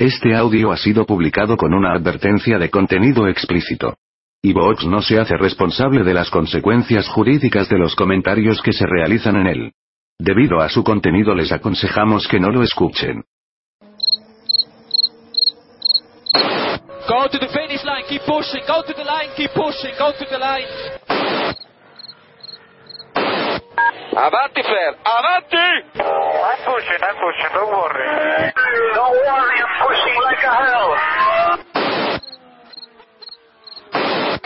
Este audio ha sido publicado con una advertencia de contenido explícito. Evox no se hace responsable de las consecuencias jurídicas de los comentarios que se realizan en él. Debido a su contenido les aconsejamos que no lo escuchen. Go to the finish line, keep pushing, go to the line, keep pushing, go to the line. Avanti, Fer, avanti! I'm pushing, I'm pushing, don't worry. Don't worry, I'm pushing like a hell.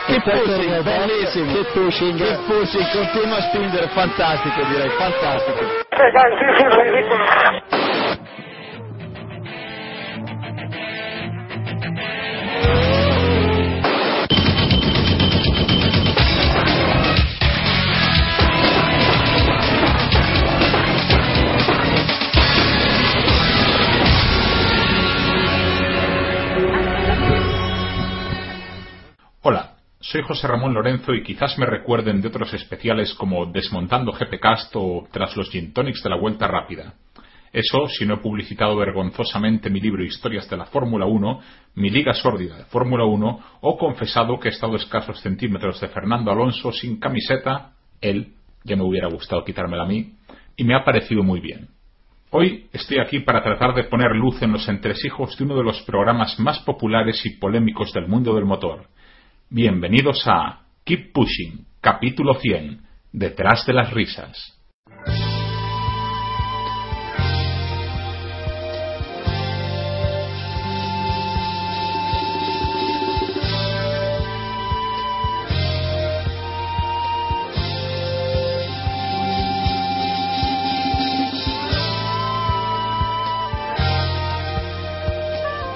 Keep pushing, bellissimo. Keep pushing. Keep pushing, continua a spingere, fantastico direi, fantastico. Soy José Ramón Lorenzo y quizás me recuerden de otros especiales como Desmontando GPcast o Tras los Gin Tonics de la Vuelta Rápida. Eso si no he publicitado vergonzosamente mi libro Historias de la Fórmula 1, mi liga sórdida de Fórmula 1 o confesado que he estado escasos centímetros de Fernando Alonso sin camiseta, él, ya me hubiera gustado quitármela a mí, y me ha parecido muy bien. Hoy estoy aquí para tratar de poner luz en los entresijos de uno de los programas más populares y polémicos del mundo del motor. Bienvenidos a Keep Pushing, capítulo 100, Detrás de las risas.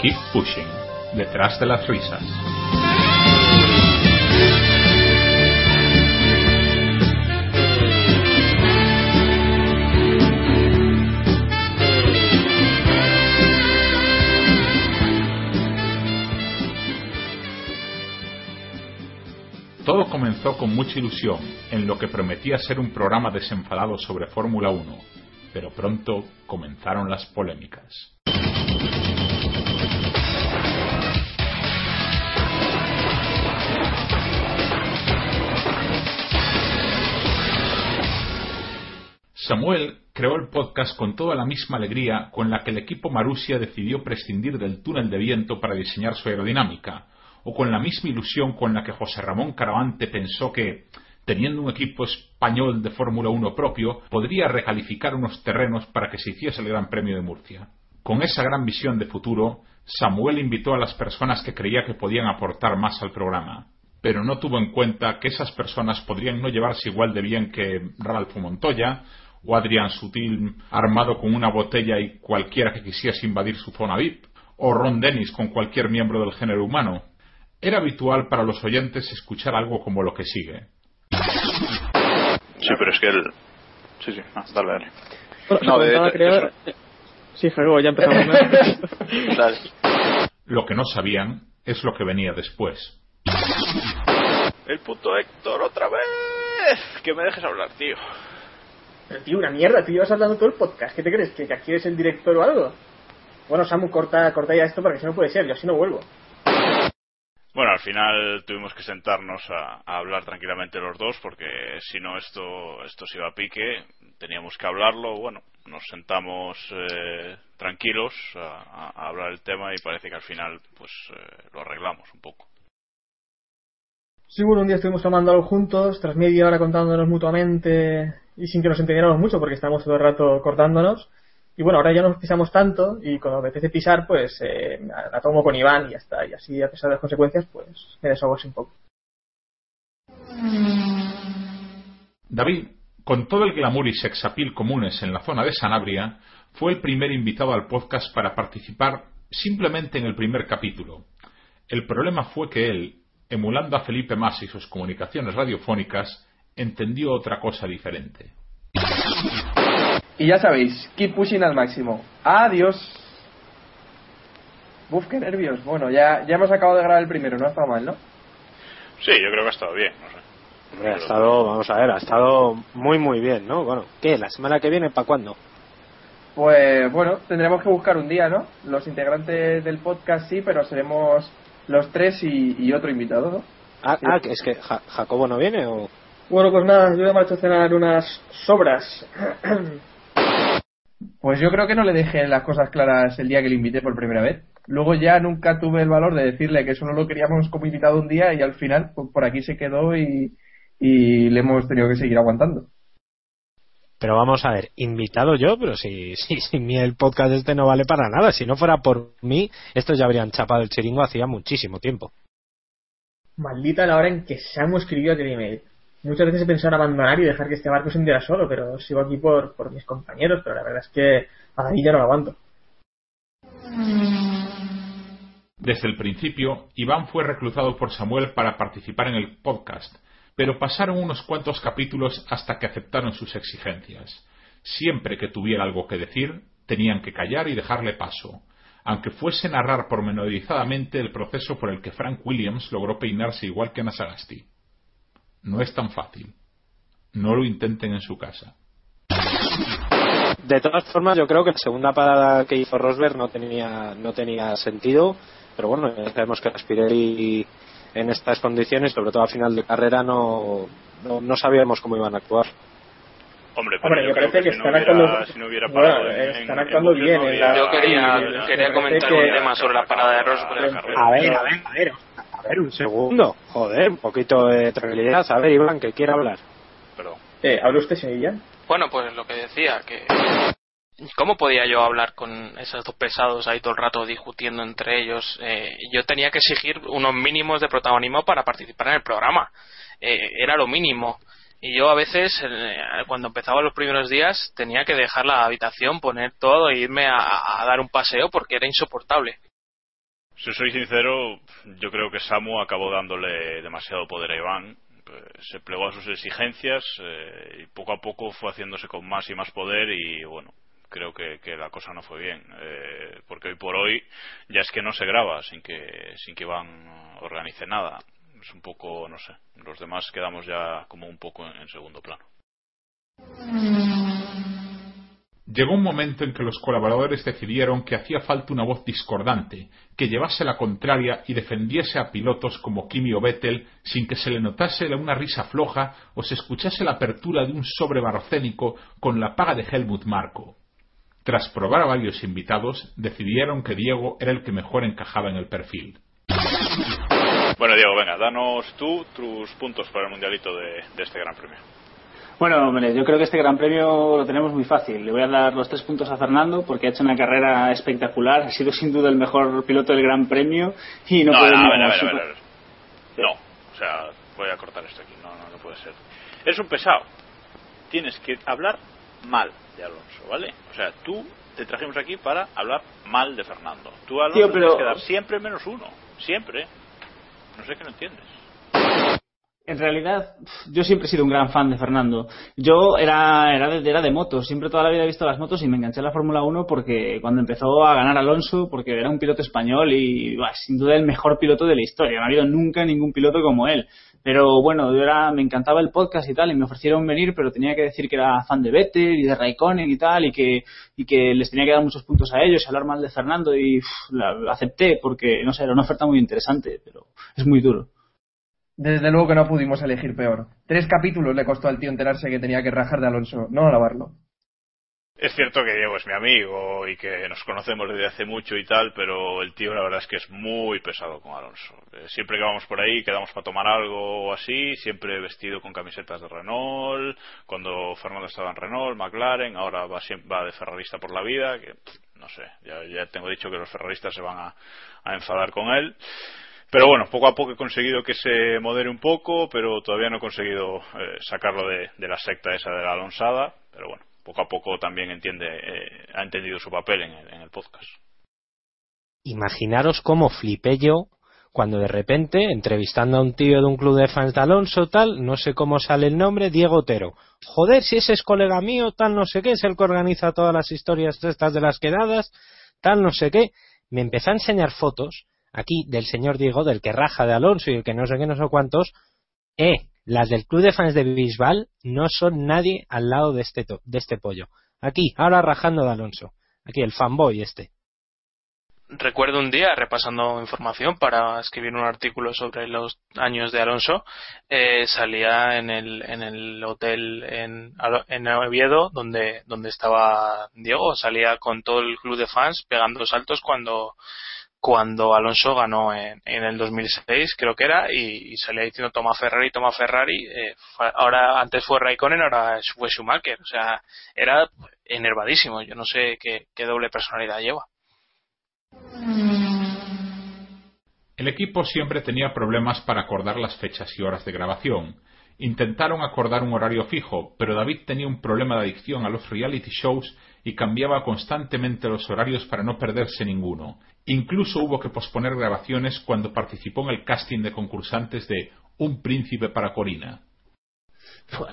Keep Pushing, Detrás de las risas. Todo comenzó con mucha ilusión en lo que prometía ser un programa desenfadado sobre Fórmula 1, pero pronto comenzaron las polémicas. Samuel creó el podcast con toda la misma alegría con la que el equipo Marussia decidió prescindir del túnel de viento para diseñar su aerodinámica, o con la misma ilusión con la que José Ramón Caravante pensó que, teniendo un equipo español de Fórmula 1 propio, podría recalificar unos terrenos para que se hiciese el Gran Premio de Murcia. Con esa gran visión de futuro, Samuel invitó a las personas que creía que podían aportar más al programa, pero no tuvo en cuenta que esas personas podrían no llevarse igual de bien que Ralfo Montoya, o Adrián Sutil armado con una botella y cualquiera que quisiese invadir su zona VIP, o Ron Dennis con cualquier miembro del género humano. Era habitual para los oyentes escuchar algo como lo que sigue. Sí, pero es que él. Sí, sí, ah, dale, dale. Bueno, No, de- de- crear... Sí, Fergo, ya empezamos. ¿no? Dale. Lo que no sabían es lo que venía después. El puto Héctor, otra vez. Que me dejes hablar, tío. Pero tío, una mierda, tú llevas hablando todo el podcast. ¿Qué te crees? ¿Que aquí eres el director o algo? Bueno, Samu, corta, corta ya esto porque si no puede ser, yo así no vuelvo. Bueno, al final tuvimos que sentarnos a, hablar tranquilamente los dos porque si no esto, esto se iba a pique. Teníamos que hablarlo. Bueno, nos sentamos eh, tranquilos a, a- a hablar el tema y parece que al final pues eh, lo arreglamos un poco. Sí, bueno, un día estuvimos tomando algo juntos, tras media hora contándonos mutuamente y sin que nos entendiéramos mucho porque estábamos todo el rato cortándonos. Y bueno, ahora ya nos pisamos tanto y cuando me apetece pisar, pues eh, la tomo con Iván y ya está. Y así, a pesar de las consecuencias, pues me desahogo un poco. David, con todo el glamour y sexapil comunes en la zona de Sanabria, fue el primer invitado al podcast para participar simplemente en el primer capítulo. El problema fue que él, emulando a Felipe Mas y sus comunicaciones radiofónicas, entendió otra cosa diferente. Y ya sabéis, keep pushing al máximo. Adiós. Uf, qué nervios. Bueno, ya, ya hemos acabado de grabar el primero, no ha estado mal, ¿no? Sí, yo creo que ha estado bien. No sé. Hombre, ha estado, vamos a ver, ha estado muy muy bien, ¿no? Bueno, ¿qué? ¿La semana que viene para cuándo? Pues bueno, tendremos que buscar un día, ¿no? Los integrantes del podcast sí, pero seremos los tres y, y otro invitado, ¿no? Ah, ah, es que Ja- Jacobo no viene o. Bueno, pues nada, yo me marcho a cenar unas sobras. Pues yo creo que no le dejé las cosas claras el día que le invité por primera vez. Luego ya nunca tuve el valor de decirle que solo lo queríamos como invitado un día y al final pues, por aquí se quedó y, y le hemos tenido que seguir aguantando. Pero vamos a ver, invitado yo, pero si, si, si mi el podcast este no vale para nada. Si no fuera por mí, estos ya habrían chapado el chiringo hacía muchísimo tiempo. Maldita la hora en que Samu escribió aquel email. Muchas veces he pensado en abandonar y dejar que este barco se hundiera solo, pero sigo aquí por, mis compañeros, pero la verdad es que a David ya no lo aguanto. Desde el principio, Iván fue reclutado por Samuel para participar en el podcast, pero pasaron unos cuantos capítulos hasta que aceptaron sus exigencias. Siempre que tuviera algo que decir, tenían que callar y dejarle paso, aunque fuese narrar pormenorizadamente el proceso por el que Frank Williams logró peinarse igual que Nasagasti. No es tan fácil. No lo intenten en su casa. De todas formas, yo creo que la segunda parada que hizo Rosberg no tenía, no tenía sentido, pero bueno, ya sabemos que Spirelli en estas condiciones, sobre todo a final de carrera, no, no, no sabíamos cómo iban a actuar. Hombre, pero Hombre, yo me creo parece que, que si no están hubiera, actuando- si no hubiera bueno, parado en- están en- actuando en bien no Yo quería, comentar parece un que- tema sobre la parada de Rosberg. A ver, a ver, a ver, a ver, un segundo. Joder, un poquito de tranquilidad. A ver, Iván, que quiere hablar. Perdón. Eh, ¿Habla usted, señorilla? Bueno, pues lo que decía, que... ¿Cómo podía yo hablar con esos dos pesados ahí todo el rato discutiendo entre ellos? Eh, yo tenía que exigir unos mínimos de protagonismo para participar en el programa. Eh, era lo mínimo. Y yo a veces, eh, cuando empezaba los primeros días, tenía que dejar la habitación, poner todo e irme a, a dar un paseo porque era insoportable. Si soy sincero, yo creo que Samu acabó dándole demasiado poder a Iván. Eh, Se plegó a sus exigencias eh, y poco a poco fue haciéndose con más y más poder y bueno, creo que, que la cosa no fue bien. eh, porque hoy por hoy ya es que no se graba sin que, sin que Iván organice nada. Es un poco, no sé, los demás quedamos ya como un poco en, en segundo plano. Llegó un momento en que los colaboradores decidieron que hacía falta una voz discordante, que llevase la contraria y defendiese a pilotos como Kimi o Vettel sin que se le notase una risa floja o se escuchase la apertura de un sobre barocénico con la paga de Helmut Marko. Tras probar a varios invitados, decidieron que Diego era el que mejor encajaba en el perfil. Bueno, Diego, venga, danos tú tus puntos para el mundialito de este Gran Premio. Bueno, hombre, yo creo que este Gran Premio lo tenemos muy fácil. Le voy a dar los tres puntos a Fernando porque ha hecho una carrera espectacular. Ha sido sin duda el mejor piloto del Gran Premio y no, no, a ver, a ver, a ver, a ver. No, o sea, voy a cortar esto aquí. No, no, no puede ser. Es un pesado. Tienes que hablar mal de Alonso, ¿vale? O sea, tú te trajimos aquí para hablar mal de Fernando. Tú, Alonso, Tío, pero- tienes que dar siempre menos uno. Siempre. No sé qué no entiendes. En realidad, yo siempre he sido un gran fan de Fernando. Yo era, era, de, era de motos, siempre toda la vida he visto las motos y me enganché a la Fórmula 1 porque cuando empezó a ganar Alonso, porque era un piloto español y buah, sin duda el mejor piloto de la historia. No ha habido nunca ningún piloto como él. Pero bueno, yo era, me encantaba el podcast y tal, y me ofrecieron venir, pero tenía que decir que era fan de Vettel y de Raikkonen y tal, y que, y que les tenía que dar muchos puntos a ellos y hablar mal de Fernando, y la acepté porque, no sé, era una oferta muy interesante, pero es muy duro. Desde luego que no pudimos elegir peor. Tres capítulos le costó al tío enterarse que tenía que rajar de Alonso, no alabarlo. Es cierto que Diego es mi amigo y que nos conocemos desde hace mucho y tal, pero el tío la verdad es que es muy pesado con Alonso. Eh, Siempre que vamos por ahí, quedamos para tomar algo o así, siempre vestido con camisetas de Renault, cuando Fernando estaba en Renault, McLaren, ahora va, va de ferrarista por la vida, que no sé, ya, ya tengo dicho que los ferraristas se van a enfadar con él. Pero bueno, poco a poco he conseguido que se modere un poco, pero todavía no he conseguido eh, sacarlo de, la secta esa de la Alonsada. Pero bueno, poco a poco también entiende, eh, ha entendido su papel en el, en el podcast. Imaginaros cómo flipé yo cuando de repente, entrevistando a un tío de un club de fans de Alonso, tal, no sé cómo sale el nombre, Diego Otero. Joder, si ese es colega mío, tal, no sé qué, es el que organiza todas las historias estas de las quedadas, tal, no sé qué. Me empezó a enseñar fotos aquí del señor Diego, del que raja de Alonso y el que no sé qué, no sé cuántos. Eh, las del club de fans de Bisbal no son nadie al lado de este, de este pollo. Aquí, ahora rajando de Alonso. Aquí, el fanboy este. Recuerdo un día, repasando información para escribir un artículo sobre los años de Alonso, eh, salía en el, en el hotel en, en Oviedo, donde, donde estaba Diego, salía con todo el club de fans pegando saltos cuando, cuando Alonso ganó en, en el 2006, creo que era, y, salía diciendo toma Ferrari, toma Ferrari. Eh, ahora, antes fue Raikkonen, ahora fue Schumacher. O sea, era enervadísimo. Yo no sé qué, qué doble personalidad lleva. El equipo siempre tenía problemas para acordar las fechas y horas de grabación. Intentaron acordar un horario fijo, pero David tenía un problema de adicción a los reality shows y cambiaba constantemente los horarios para no perderse ninguno. Incluso hubo que posponer grabaciones cuando participó en el casting de concursantes de Un príncipe para Corina.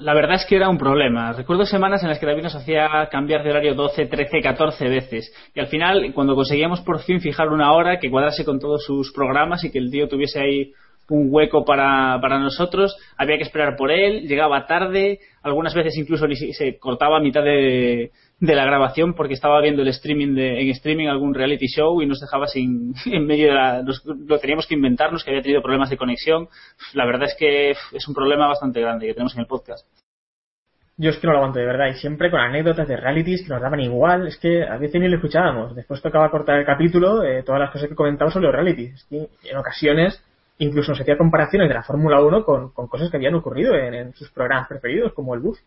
La verdad es que era un problema. Recuerdo semanas en las que David nos hacía cambiar de horario 12, 13, 14 veces. Y al final, cuando conseguíamos por fin fijar una hora que cuadrase con todos sus programas y que el tío tuviese ahí un hueco para, para nosotros, había que esperar por él, llegaba tarde, algunas veces incluso se cortaba a mitad de, de la grabación porque estaba viendo el streaming de, en streaming algún reality show y nos dejaba sin en medio de la lo teníamos que inventarnos que había tenido problemas de conexión. La verdad es que es un problema bastante grande que tenemos en el podcast. Yo es que no lo aguanto de verdad y siempre con anécdotas de realities que nos daban igual. Es que a veces ni lo escuchábamos. Después tocaba cortar el capítulo eh, todas las cosas que comentaba sobre los realities. Es que en ocasiones incluso nos hacía comparaciones de la Fórmula 1 con, con, cosas que habían ocurrido en, en sus programas preferidos como el bus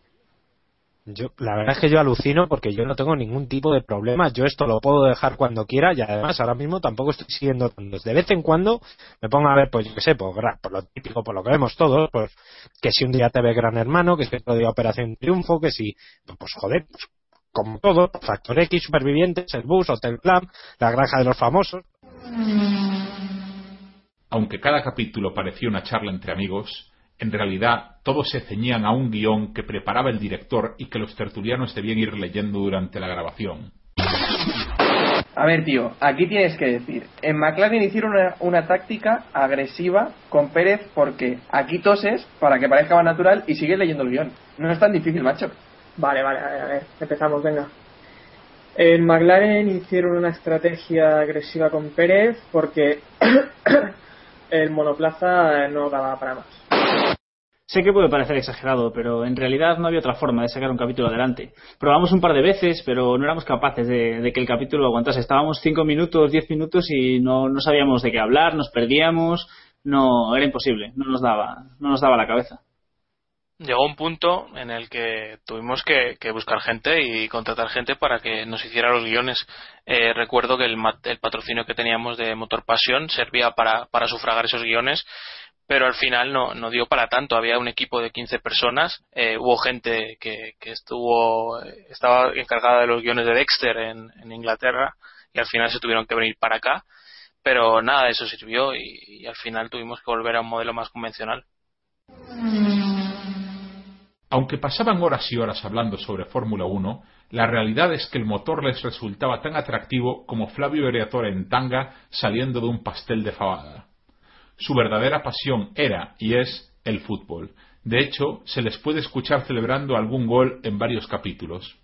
yo, la verdad es que yo alucino porque yo no tengo ningún tipo de problema. Yo esto lo puedo dejar cuando quiera y además ahora mismo tampoco estoy siguiendo De vez en cuando me pongo a ver, pues yo qué sé, por, por lo típico, por lo que vemos todos, pues que si un día te ve Gran Hermano, que si otro día Operación Triunfo, que si, pues joder, pues, como todo, Factor X, Supervivientes, el Bus, Hotel Plan, La Granja de los Famosos. Aunque cada capítulo parecía una charla entre amigos, en realidad todos se ceñían a un guion que preparaba el director y que los tertulianos debían ir leyendo durante la grabación. A ver, tío, aquí tienes que decir, en McLaren hicieron una, táctica agresiva con Pérez porque aquí toses para que parezca más natural y sigues leyendo el guion. No es tan difícil, macho. Vale, vale, a ver, empezamos, venga. En McLaren hicieron una estrategia agresiva con Pérez porque el monoplaza no daba para más. Sé que puede parecer exagerado, pero en realidad no había otra forma de sacar un capítulo adelante. Probamos un par de veces, pero no éramos capaces de, que el capítulo aguantase. Estábamos cinco minutos, diez minutos y no, sabíamos de qué hablar, nos perdíamos, no, era imposible, no nos daba, no nos daba la cabeza. Llegó un punto en el que tuvimos que, buscar gente y contratar gente para que nos hiciera los guiones. Eh, recuerdo que el, patrocinio que teníamos de Motor Pasión servía para, para sufragar esos guiones pero al final no, dio para tanto. Había un equipo de 15 personas, eh, hubo gente que, estuvo, estaba encargada de los guiones de Dexter en, Inglaterra y al final se tuvieron que venir para acá, pero nada de eso sirvió y, al final tuvimos que volver a un modelo más convencional. Aunque pasaban horas y horas hablando sobre Fórmula 1, la realidad es que el motor les resultaba tan atractivo como Flavio Ereatore en tanga saliendo de un pastel de fabada. Su verdadera pasión era y es el fútbol. De hecho, se les puede escuchar celebrando algún gol en varios capítulos.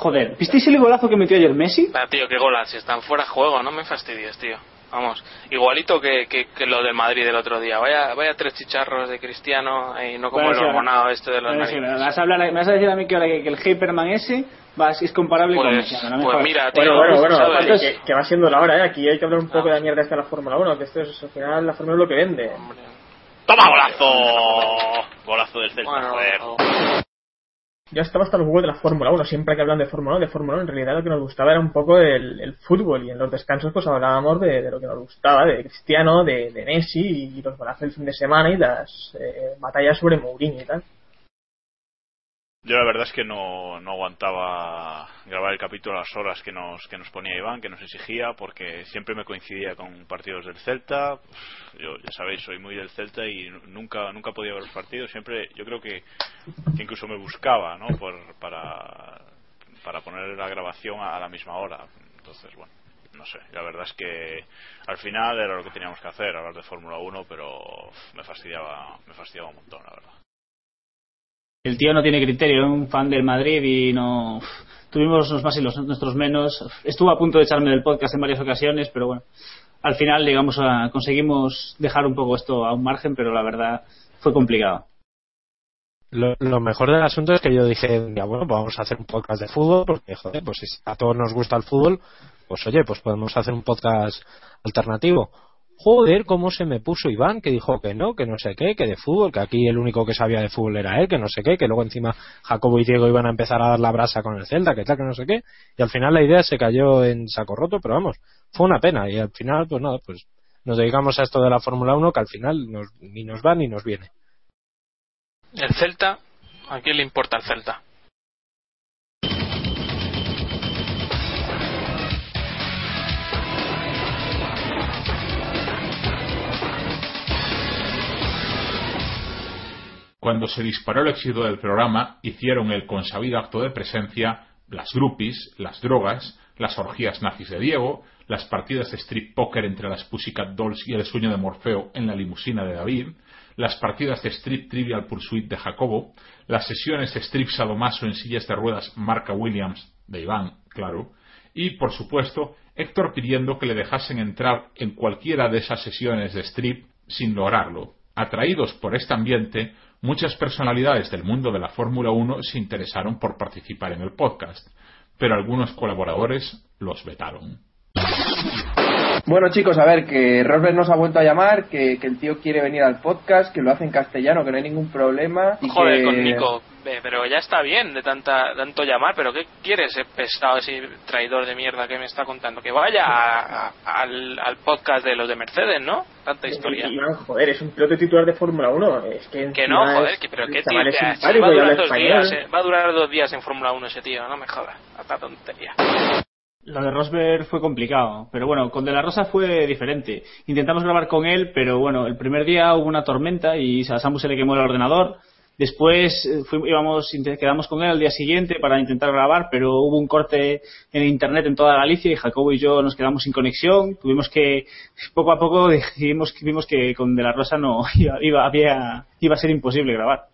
Joder, ¿visteis el golazo que metió ayer Messi? Ah, tío, qué golas, si están fuera de juego, no me fastidies, tío. Vamos, igualito que, que, lo del Madrid del otro día. Vaya, vaya tres chicharros de Cristiano y no como el hormonado este de los bueno, me, vas a hablar, me vas a decir a mí que, ahora que, el Hyperman ese va, es comparable con pues, pues mira, tío, bueno, bueno, bueno, que, va siendo la hora, ¿eh? Aquí hay que hablar un poco de la mierda esta de la Fórmula 1, que esto es, al final la Fórmula 1 es lo que vende. ¡Toma golazo! Golazo del Celta, joder ya estaba hasta los juegos de la Fórmula 1. Siempre que hablan de Fórmula 1, de Fórmula 1, en realidad lo que nos gustaba era un poco el, fútbol. Y en los descansos, pues hablábamos de, lo que nos gustaba, de Cristiano, de, Messi y los balazos del fin de semana y las eh, batallas sobre Mourinho y tal. Yo la verdad es que no, no aguantaba grabar el capítulo a las horas que nos, que nos ponía Iván, que nos exigía, porque siempre me coincidía con partidos del Celta. Yo, ya sabéis, soy muy del Celta y nunca nunca podía ver los partidos. Siempre, yo creo que, incluso me buscaba, ¿no? Por, para, para poner la grabación a, la misma hora. Entonces, bueno, no sé. La verdad es que al final era lo que teníamos que hacer, hablar de Fórmula 1, pero me fastidiaba, me fastidiaba un montón, la verdad. El tío no tiene criterio, es un fan del Madrid y no. Tuvimos los más y los, nuestros menos. Estuvo a punto de echarme del podcast en varias ocasiones, pero bueno, al final, digamos, conseguimos dejar un poco esto a un margen, pero la verdad fue complicado. Lo, mejor del asunto es que yo dije, ya bueno, pues vamos a hacer un podcast de fútbol, porque joder, pues si a todos nos gusta el fútbol, pues oye, pues podemos hacer un podcast alternativo. Joder, cómo se me puso Iván, que dijo que no, que no sé qué, que de fútbol, que aquí el único que sabía de fútbol era él, que no sé qué, que luego encima Jacobo y Diego iban a empezar a dar la brasa con el Celta, que tal, que no sé qué, y al final la idea se cayó en saco roto, pero vamos, fue una pena, y al final, pues nada, pues nos dedicamos a esto de la Fórmula 1 que al final ni nos va ni nos viene. El Celta, ¿a quién le importa el Celta? Cuando se disparó el éxito del programa, hicieron el consabido acto de presencia las groupies, las drogas, las orgías nazis de Diego, las partidas de strip poker entre las Pussycat Dolls y el sueño de Morfeo en la limusina de David, las partidas de strip Trivial Pursuit de Jacobo, las sesiones de strip sadomaso en sillas de ruedas Marca Williams de Iván, claro, y por supuesto Héctor pidiendo que le dejasen entrar en cualquiera de esas sesiones de strip sin lograrlo. Atraídos por este ambiente, muchas personalidades del mundo de la Fórmula 1 se interesaron por participar en el podcast, pero algunos colaboradores los vetaron. Bueno chicos, a ver, que Rosberg nos ha vuelto a llamar, que, el tío quiere venir al podcast, que lo hace en castellano, que no hay ningún problema. Y Joder, con Nico, pero ya está bien de tanta, tanto llamar, pero ¿qué quiere ese pesado, ese traidor de mierda que me está contando? Que vaya al, podcast de los de Mercedes, ¿no? Tanta historia. joder, es un piloto titular de Fórmula 1. Es que, que no, joder, pero ¿qué tío? va, a durar dos días, va a durar dos días en Fórmula 1 ese tío, no me jodas, hasta tontería. Lo de Rosberg fue complicado, pero bueno, con De La Rosa fue diferente. Intentamos grabar con él, pero bueno, el primer día hubo una tormenta y a Samu se le quemó el ordenador. Después eh, íbamos, quedamos con él al día siguiente para intentar grabar, pero hubo un corte en internet en toda Galicia y Jacobo y yo nos quedamos sin conexión. Tuvimos que, poco a poco, decidimos, vimos que con De La Rosa no iba, había, iba a ser imposible grabar.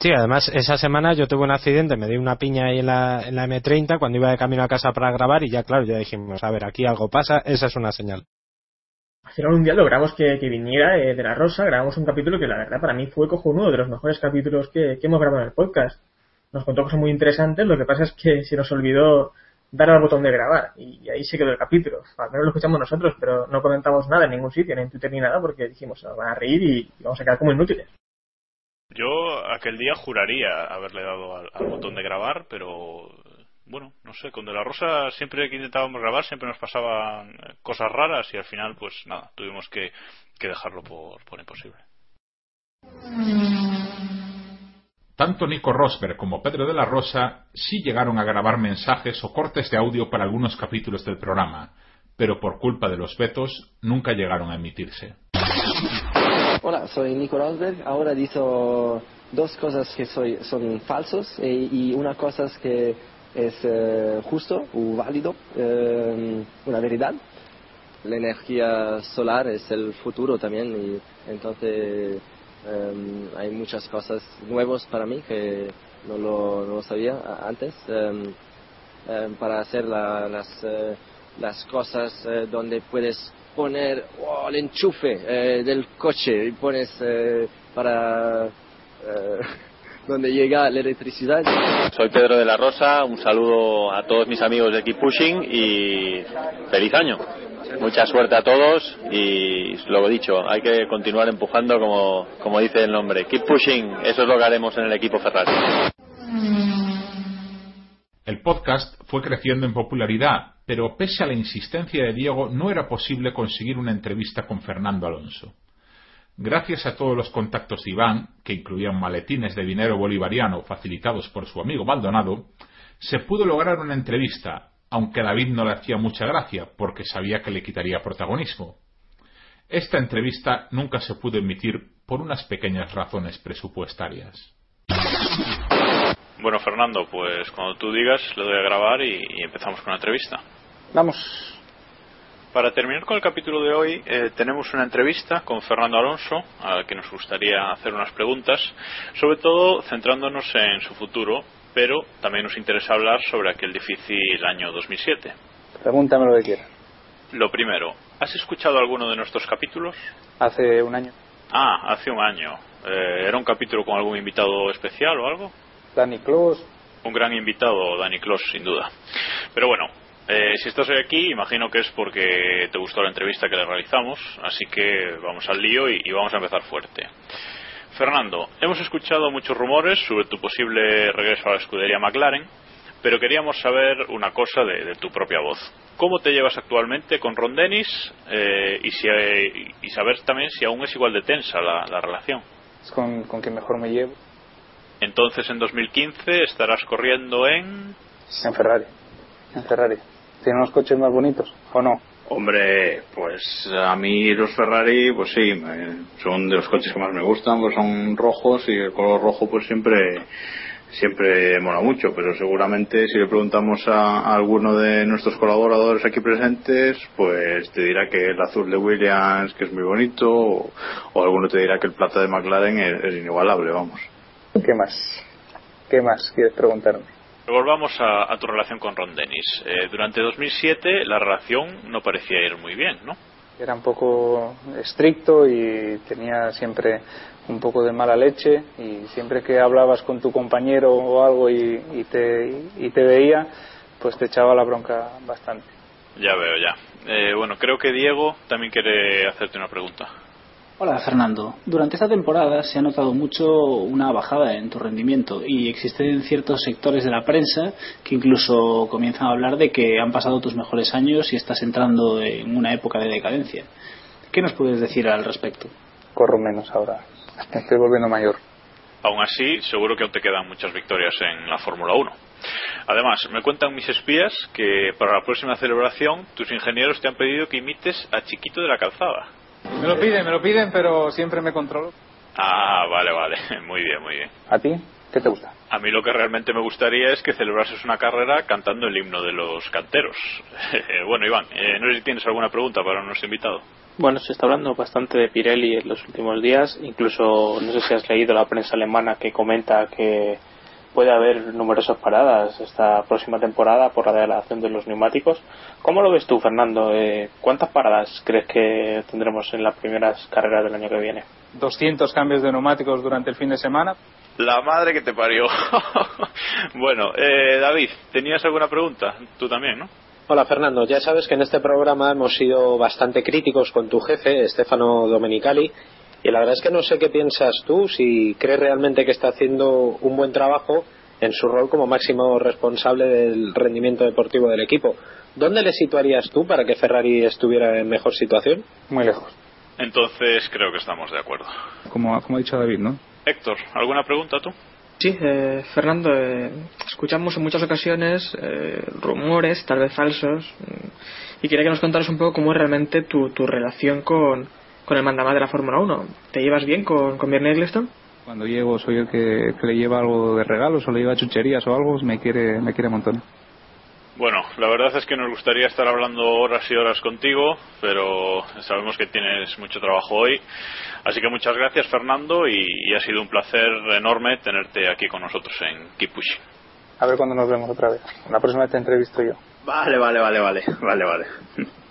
Sí, además esa semana yo tuve un accidente, me di una piña ahí en la, en la M30 cuando iba de camino a casa para grabar y ya claro, ya dijimos, a ver, aquí algo pasa, esa es una señal. Al un día logramos que, viniera eh, de la Rosa, grabamos un capítulo que la verdad para mí fue cojonudo, de los mejores capítulos que, hemos grabado en el podcast. Nos contó cosas muy interesantes, lo que pasa es que se nos olvidó dar al botón de grabar y, ahí se quedó el capítulo. Al menos lo escuchamos nosotros, pero no comentamos nada en ningún sitio, ni en Twitter ni nada, porque dijimos, se van a reír y vamos a quedar como inútiles. Yo aquel día juraría haberle dado al, botón de grabar, pero bueno, no sé, con De la Rosa siempre que intentábamos grabar siempre nos pasaban cosas raras y al final pues nada, tuvimos que, dejarlo por, por imposible. Tanto Nico Rosberg como Pedro de la Rosa sí llegaron a grabar mensajes o cortes de audio para algunos capítulos del programa, pero por culpa de los vetos nunca llegaron a emitirse. Hola, soy Nico Rosberg. Ahora digo dos cosas que soy, son falsos eh, y una cosa que es eh, justo o válido, eh, una verdad. La energía solar es el futuro también y entonces hay muchas cosas nuevas para mí que no lo, sabía antes. para hacer las, las cosas donde puedes poner oh, el enchufe eh, del coche y pones eh, para eh, donde llega la electricidad. Soy Pedro de la Rosa, un saludo a todos mis amigos de Keep Pushing y feliz año. Mucha suerte a todos y lo dicho, hay que continuar empujando como, como dice el nombre. Keep Pushing, eso es lo que haremos en el equipo Ferrari. El podcast fue creciendo en popularidad, pero pese a la insistencia de Diego no era posible conseguir una entrevista con Fernando Alonso. Gracias a todos los contactos de Iván, que incluían maletines de dinero bolivariano facilitados por su amigo Maldonado, se pudo lograr una entrevista, aunque David no le hacía mucha gracia porque sabía que le quitaría protagonismo. Esta entrevista nunca se pudo emitir por unas pequeñas razones presupuestarias. Bueno, Fernando, pues cuando tú digas le doy a grabar y, empezamos con la entrevista. Vamos. Para terminar con el capítulo de hoy, eh, tenemos una entrevista con Fernando Alonso, al que nos gustaría hacer unas preguntas, sobre todo centrándonos en su futuro, pero también nos interesa hablar sobre aquel difícil año 2007. Pregúntame lo que quieras. Lo primero, ¿has escuchado alguno de nuestros capítulos? Hace un año. Ah, hace un año. Eh, ¿Era un capítulo con algún invitado especial o algo? Danny Close. Un gran invitado, Danny Close, sin duda. Pero bueno, eh, si estás hoy aquí, imagino que es porque te gustó la entrevista que le realizamos, así que vamos al lío y, y vamos a empezar fuerte. Fernando, hemos escuchado muchos rumores sobre tu posible regreso a la escudería McLaren, pero queríamos saber una cosa de, de tu propia voz. ¿Cómo te llevas actualmente con Ron Dennis eh, y, si, eh, y saber también si aún es igual de tensa la, la relación? Es con, con quien mejor me llevo. Entonces, en 2015 estarás corriendo en. En Ferrari. En Ferrari. ¿Tiene unos coches más bonitos o no? Hombre, pues a mí los Ferrari, pues sí, me- son de los coches que más me gustan, pues son rojos y el color rojo pues siempre siempre mola mucho, pero seguramente si le preguntamos a, a alguno de nuestros colaboradores aquí presentes, pues te dirá que el azul de Williams que es muy bonito o, o alguno te dirá que el plata de McLaren es, es inigualable, vamos. ¿Qué más? ¿Qué más quieres preguntarme? Volvamos a, a tu relación con Ron Dennis. Eh, durante 2007 la relación no parecía ir muy bien, ¿no? Era un poco estricto y tenía siempre un poco de mala leche y siempre que hablabas con tu compañero o algo y, y te, y te veía, pues te echaba la bronca bastante. Ya veo, ya. Eh, bueno, creo que Diego también quiere hacerte una pregunta. Hola Fernando, durante esta temporada se ha notado mucho una bajada en tu rendimiento y existen ciertos sectores de la prensa que incluso comienzan a hablar de que han pasado tus mejores años y estás entrando en una época de decadencia. ¿Qué nos puedes decir al respecto? Corro menos ahora. Estoy volviendo mayor. Aún así, seguro que aún te quedan muchas victorias en la Fórmula 1. Además, me cuentan mis espías que para la próxima celebración tus ingenieros te han pedido que imites a Chiquito de la Calzada. Me lo piden, me lo piden, pero siempre me controlo. Ah, vale, vale. Muy bien, muy bien. ¿A ti? ¿Qué te gusta? A mí lo que realmente me gustaría es que celebrases una carrera cantando el himno de los canteros. bueno, Iván, eh, no sé si tienes alguna pregunta para nuestro invitado. Bueno, se está hablando bastante de Pirelli en los últimos días. Incluso, no sé si has leído la prensa alemana que comenta que puede haber numerosas paradas esta próxima temporada por la degradación de los neumáticos. ¿Cómo lo ves tú, Fernando? Eh, ¿Cuántas paradas crees que tendremos en las primeras carreras del año que viene? 200 cambios de neumáticos durante el fin de semana. La madre que te parió. bueno, eh, David, ¿tenías alguna pregunta? Tú también, ¿no? Hola Fernando, ya sabes que en este programa hemos sido bastante críticos con tu jefe, Stefano Domenicali, y la verdad es que no sé qué piensas tú, si crees realmente que está haciendo un buen trabajo en su rol como máximo responsable del rendimiento deportivo del equipo. ¿Dónde le situarías tú para que Ferrari estuviera en mejor situación? Muy lejos. Entonces creo que estamos de acuerdo. Como, como ha dicho David, ¿no? Héctor, ¿alguna pregunta tú? Sí, eh, Fernando, eh, escuchamos en muchas ocasiones eh, rumores, tal vez falsos, mm, y quería que nos contaras un poco cómo es realmente tu, tu relación con, con el mandamás de la Fórmula 1. ¿Te llevas bien con, con Bernie Eccleston? Cuando llego soy el que, que le lleva algo de regalos o le lleva chucherías o algo, me quiere, me quiere un montón. Bueno, la verdad es que nos gustaría estar hablando horas y horas contigo, pero sabemos que tienes mucho trabajo hoy. Así que muchas gracias, Fernando, y, y ha sido un placer enorme tenerte aquí con nosotros en Keep Pushing. A ver cuándo nos vemos otra vez. La próxima vez te entrevisto yo. Vale, vale, vale, vale, vale, vale.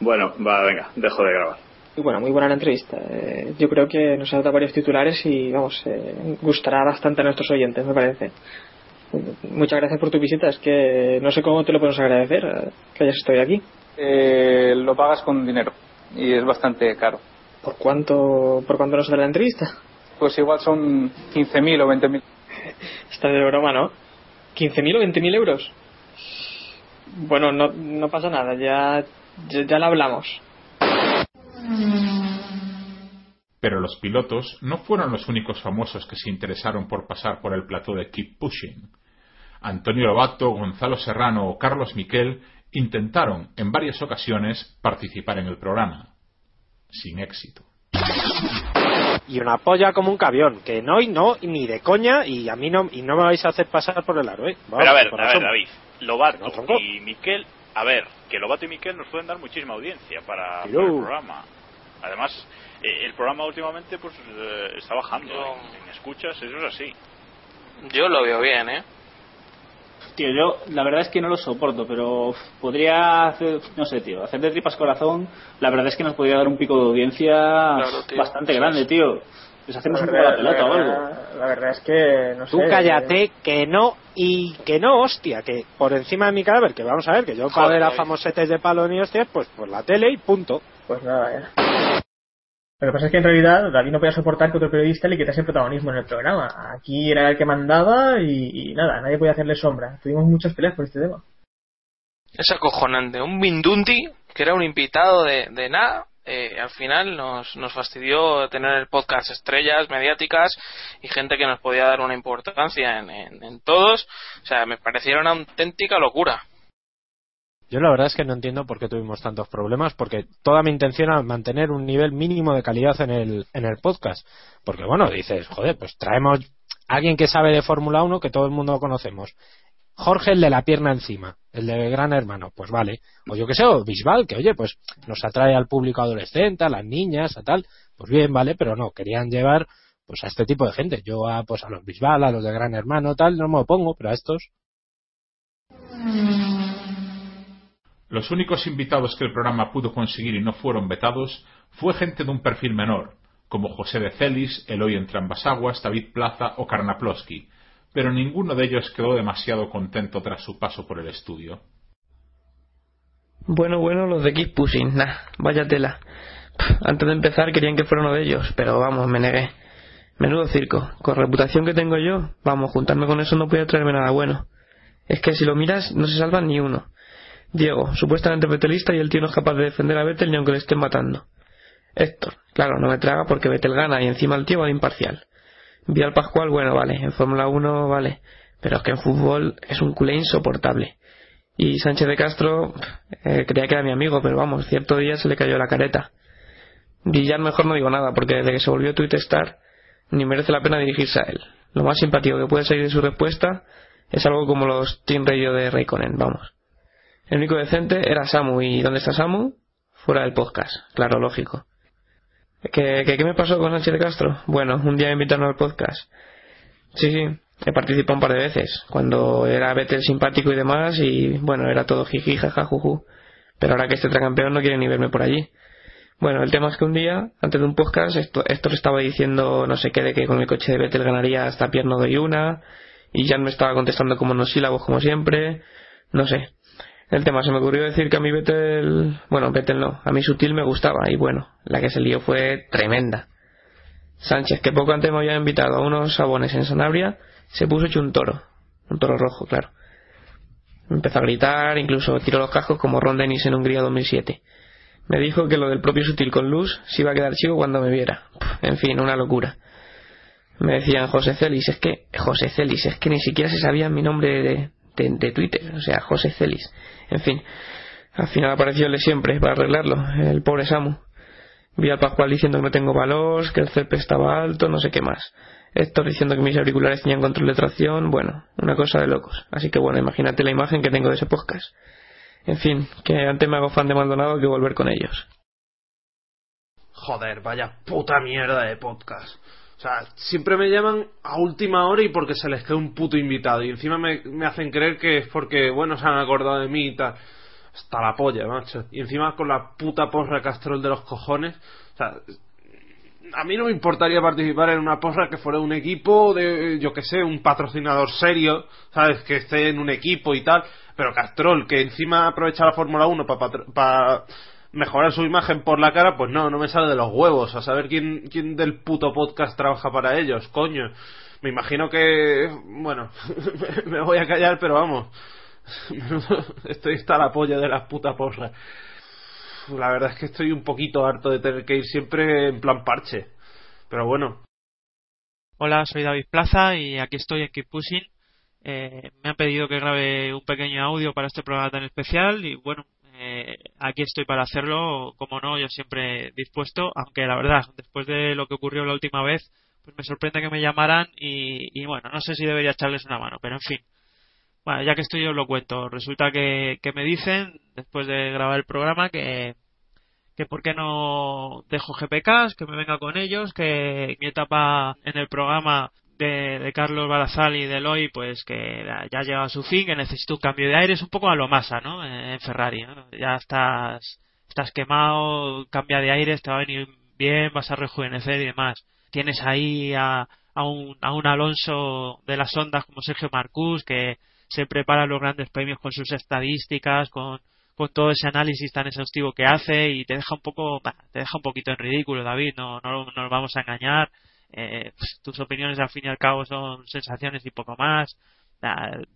Bueno, va, venga, dejo de grabar. Muy buena, muy buena la entrevista. Eh, yo creo que nos ha dado varios titulares y, vamos, eh, gustará bastante a nuestros oyentes, me parece. Muchas gracias por tu visita. Es que no sé cómo te lo podemos agradecer eh, que hayas estado aquí. Eh, lo pagas con dinero y es bastante caro. ¿Por cuánto, por cuánto nos da la entrevista? Pues igual son 15.000 o 20.000. Está de broma, ¿no? ¿15.000 o 20.000 euros? Bueno, no, no pasa nada, ya, ya, ya lo hablamos. Pero los pilotos no fueron los únicos famosos que se interesaron por pasar por el plató de Keep Pushing. Antonio Lobato, Gonzalo Serrano o Carlos Miquel intentaron en varias ocasiones participar en el programa. Sin éxito. Y una polla como un cabión, que no y no, y ni de coña, y a mí no, y no me vais a hacer pasar por el aro, ¿eh? Vamos, Pero a ver, a ver, David, Lobato y Miquel a ver, que Lobato y Miquel nos pueden dar muchísima audiencia para, el programa. Además, eh, el programa últimamente pues eh, está bajando en, en escuchas, eso es así. Yo lo veo bien, ¿eh? Tío, yo la verdad es que no lo soporto, pero podría hacer, no sé, tío, hacer de tripas corazón, la verdad es que nos podría dar un pico de audiencia tío. bastante grande, tío. Les hacemos un poco verdad- la pelota o algo. verdad- La verdad es que, no sé. Tú cállate, que no, y que no, hostia, que por encima de mi cadáver, que vamos a ver, que yo para ver a famosetes de palo ni hostias, pues por la tele y punto. Pues nada, ya. Lo que pasa es que en realidad David no podía soportar que otro periodista le quitase protagonismo en el programa. Aquí era el que mandaba y, nada, nadie podía hacerle sombra. Tuvimos muchas peleas por este tema. Es acojonante. Un Mindundi, que era un invitado de, de nada, eh, al final nos, nos fastidió tener el podcast estrellas mediáticas y gente que nos podía dar una importancia en todos. O sea, me parecieron una auténtica locura. Yo la verdad es que no entiendo por qué tuvimos tantos problemas, porque toda mi intención era mantener un nivel mínimo de calidad en el, en el podcast. Porque bueno, dices, joder, pues traemos a alguien que sabe de Fórmula 1 que todo el mundo conocemos. Jorge, el de la pierna encima, el de Gran Hermano, pues vale. O yo que sé, o Bisbal, que oye, pues nos atrae al público adolescente, a las niñas, a tal. Pues bien, vale, pero no, querían llevar pues a este tipo de gente. Yo a, pues a los Bisbal, a los de Gran Hermano, tal, no me opongo, pero a estos. Los únicos invitados que el programa pudo conseguir y no fueron vetados fue gente de un perfil menor, como José de Celis, Eloy entre ambas aguas, David Plaza o Karnaploski, pero ninguno de ellos quedó demasiado contento tras su paso por el estudio. Bueno, bueno, los de Keep Pushing, nah, vaya tela. Antes de empezar querían que fuera uno de ellos, pero vamos, me negué. Menudo circo. Con reputación que tengo yo, vamos, juntarme con eso no puede traerme nada bueno. Es que si lo miras, no se salva ni uno. Diego, supuestamente betelista y el tío no es capaz de defender a Betel ni aunque le estén matando. Héctor, claro, no me traga porque Betel gana y encima el tío va imparcial. Vial Pascual, bueno, vale, en Fórmula 1 vale, pero es que en fútbol es un culé insoportable. Y Sánchez de Castro, eh, creía que era mi amigo, pero vamos, cierto día se le cayó la careta. Villar mejor no digo nada, porque desde que se volvió Twitter ni merece la pena dirigirse a él. Lo más simpático que puede salir de su respuesta es algo como los Team Radio de Raikkonen, vamos. El único decente era Samu, ¿y dónde está Samu? Fuera del podcast, claro, lógico. ¿Qué, qué, qué me pasó con Sánchez de Castro? Bueno, un día me invitaron al podcast. Sí, sí, he participado un par de veces, cuando era Vettel simpático y demás, y bueno, era todo jiji, jaja, juju. Pero ahora que este campeón no quiere ni verme por allí. Bueno, el tema es que un día, antes de un podcast, esto, esto le estaba diciendo no sé qué de que con el coche de Vettel ganaría hasta pierna doy una, y Jan me estaba contestando como unos sílabos como siempre, no sé. El tema se me ocurrió decir que a mi Vettel, bueno, Vettel no, a mí Sutil me gustaba, y bueno, la que se lió fue tremenda. Sánchez, que poco antes me había invitado a unos sabones en Sanabria, se puso hecho un toro, un toro rojo, claro. Empezó a gritar, incluso tiró los cascos como Ron Dennis en Hungría 2007. Me dijo que lo del propio Sutil con Luz se iba a quedar chico cuando me viera. En fin, una locura. Me decían José Celis, es que, José Celis, es que ni siquiera se sabía mi nombre de, de Twitter, o sea, José Celis. En fin, al final apareció de siempre para arreglarlo, el pobre Samu. Vi al Pascual diciendo que no tengo valor, que el césped estaba alto, no sé qué más. Héctor diciendo que mis auriculares tenían control de tracción, bueno, una cosa de locos. Así que bueno, imagínate la imagen que tengo de ese podcast. En fin, que antes me hago fan de Maldonado que volver con ellos. Joder, vaya puta mierda de podcast. O sea, siempre me llaman a última hora y porque se les queda un puto invitado. Y encima me, hacen creer que es porque, bueno, se han acordado de mí y tal. Hasta la polla, macho. Y encima con la puta porra castrol de los cojones. O sea, a mí no me importaría participar en una porra que fuera un equipo de, yo que sé, un patrocinador serio, ¿sabes? Que esté en un equipo y tal. Pero Castrol, que encima aprovecha la Fórmula 1 para mejorar su imagen por la cara, pues no, no me sale de los huevos. A saber quién, quién del puto podcast trabaja para ellos, coño. Me imagino que, bueno, me voy a callar, pero vamos. Estoy hasta la polla de las putas porras. La verdad es que estoy un poquito harto de tener que ir siempre en plan parche. Pero bueno. Hola, soy David Plaza y aquí estoy en Keep Pushing. Eh, me han pedido que grabe un pequeño audio para este programa tan especial y bueno, eh, aquí estoy para hacerlo. Como no, yo siempre dispuesto, aunque la verdad, después de lo que ocurrió la última vez, pues me sorprende que me llamaran y, bueno, no sé si debería echarles una mano, pero en fin. bueno, ya que estoy yo lo cuento. Resulta que, que me dicen, después de grabar el programa, que, que por qué no dejo GPKs, que me venga con ellos, que mi etapa en el programa de, Carlos Barazal y de Eloy, pues que ya ha a su fin, que necesito un cambio de aire, es un poco a lo masa, ¿no? En Ferrari. Ya estás, estás quemado, cambia de aire, te va a venir bien, vas a rejuvenecer y demás. Tienes ahí a, a un, a un Alonso de las ondas como Sergio Marcús, que se prepara los grandes premios con sus estadísticas, con, con todo ese análisis tan exhaustivo que hace y te deja un poco, te deja un poquito en ridículo, David, no, no, no nos vamos a engañar. Eh, pues, tus opiniones al fin y al cabo son sensaciones y poco más.